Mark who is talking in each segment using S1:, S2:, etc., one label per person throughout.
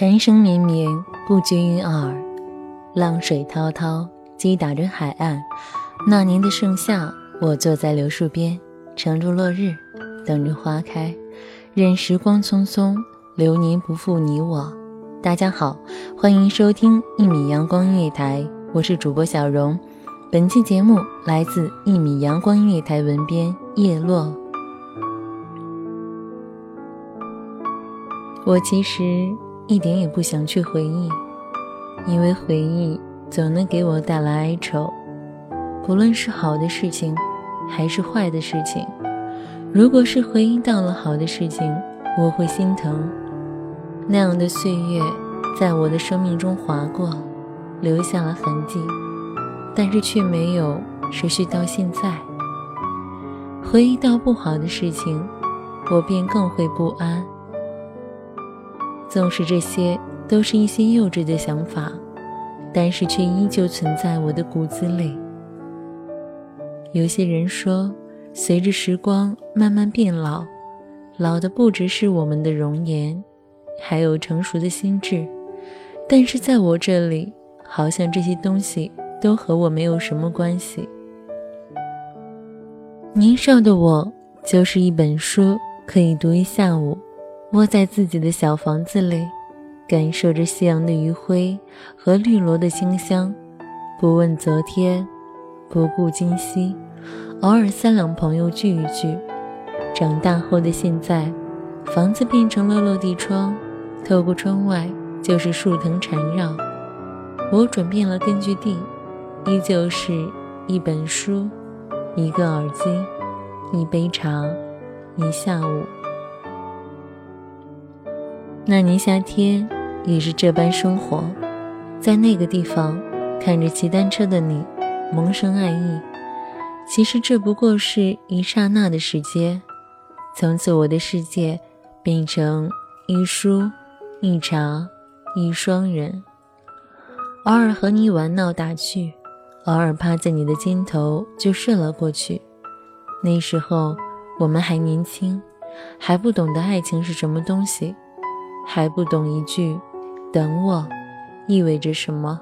S1: 蝉声绵绵，不绝于耳；浪水滔滔，击打着海岸。那年的盛夏，我坐在柳树边，乘着落日，等着花开，任时光匆匆，流年不负你我。大家好，欢迎收听一米阳光音乐台，我是主播小荣。本期节目来自一米阳光音乐台文编叶落。我其实。一点也不想去回忆，因为回忆总能给我带来哀愁。不论是好的事情，还是坏的事情，如果是回忆到了好的事情，我会心疼。那样的岁月在我的生命中划过，留下了痕迹，但是却没有持续到现在。回忆到不好的事情，我便更会不安。纵使这些都是一些幼稚的想法，但是却依旧存在我的骨子里。有些人说，随着时光慢慢变老，老的不只是我们的容颜，还有成熟的心智。但是在我这里，好像这些东西都和我没有什么关系。年少的我，就是一本书，可以读一下午。窝在自己的小房子里，感受着夕阳的余晖和绿萝的清香，不问昨天，不顾今夕，偶尔三两朋友聚一聚。长大后的现在，房子变成了落地窗，透过窗外就是树藤缠绕。我转变了根据地，依旧是一本书，一个耳机，一杯茶，一下午。那年夏天也是这般生活，在那个地方看着骑单车的你，萌生爱意。其实这不过是一刹那的时间，从此我的世界变成一书一茶一双人。偶尔和你玩闹打趣，偶尔趴在你的肩头就睡了过去。那时候我们还年轻，还不懂得爱情是什么东西。还不懂一句“等我”意味着什么。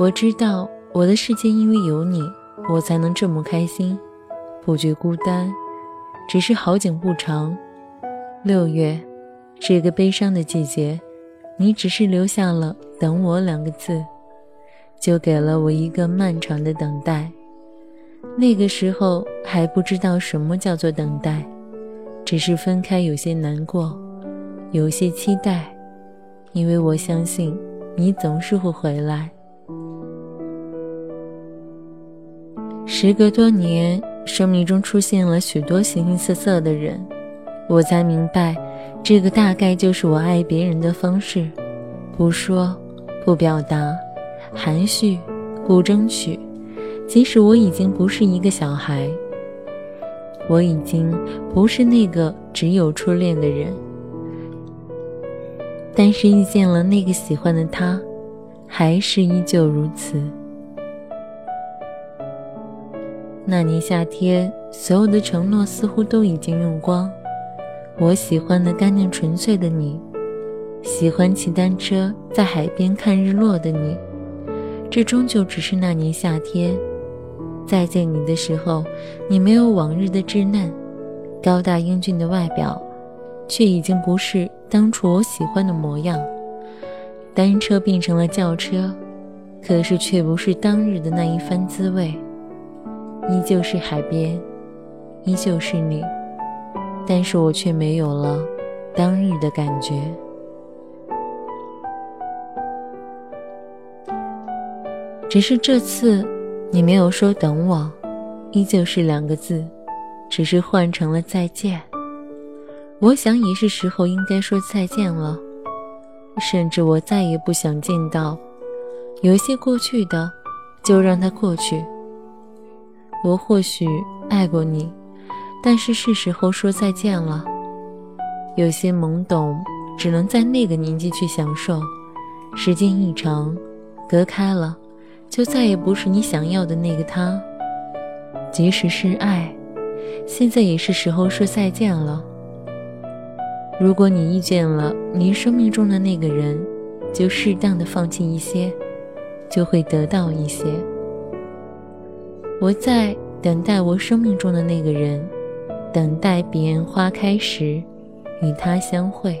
S1: 我知道我的世界因为有你，我才能这么开心，不觉孤单。只是好景不长，六月，这个悲伤的季节，你只是留下了“等我”两个字，就给了我一个漫长的等待。那个时候还不知道什么叫做等待，只是分开有些难过，有些期待，因为我相信。你总是会回来。时隔多年，生命中出现了许多形形色色的人，我才明白，这个大概就是我爱别人的方式：不说，不表达，含蓄，不争取。即使我已经不是一个小孩，我已经不是那个只有初恋的人，但是遇见了那个喜欢的他，还是依旧如此。那年夏天，所有的承诺似乎都已经用光。我喜欢的干净纯粹的你，喜欢骑单车在海边看日落的你，这终究只是那年夏天。再见你的时候，你没有往日的稚嫩，高大英俊的外表，却已经不是当初我喜欢的模样。单车变成了轿车，可是却不是当日的那一番滋味。依旧是海边，依旧是你，但是我却没有了当日的感觉。只是这次，你没有说等我，依旧是两个字，只是换成了再见。我想也是时候应该说再见了，甚至我再也不想见到。有些过去的，就让它过去。我或许爱过你，但是是时候说再见了。有些懵懂，只能在那个年纪去享受。时间一长，隔开了，就再也不是你想要的那个他。即使是爱，现在也是时候说再见了。如果你遇见了你生命中的那个人，就适当的放弃一些，就会得到一些。我在等待我生命中的那个人，等待彼岸花开时，与他相会。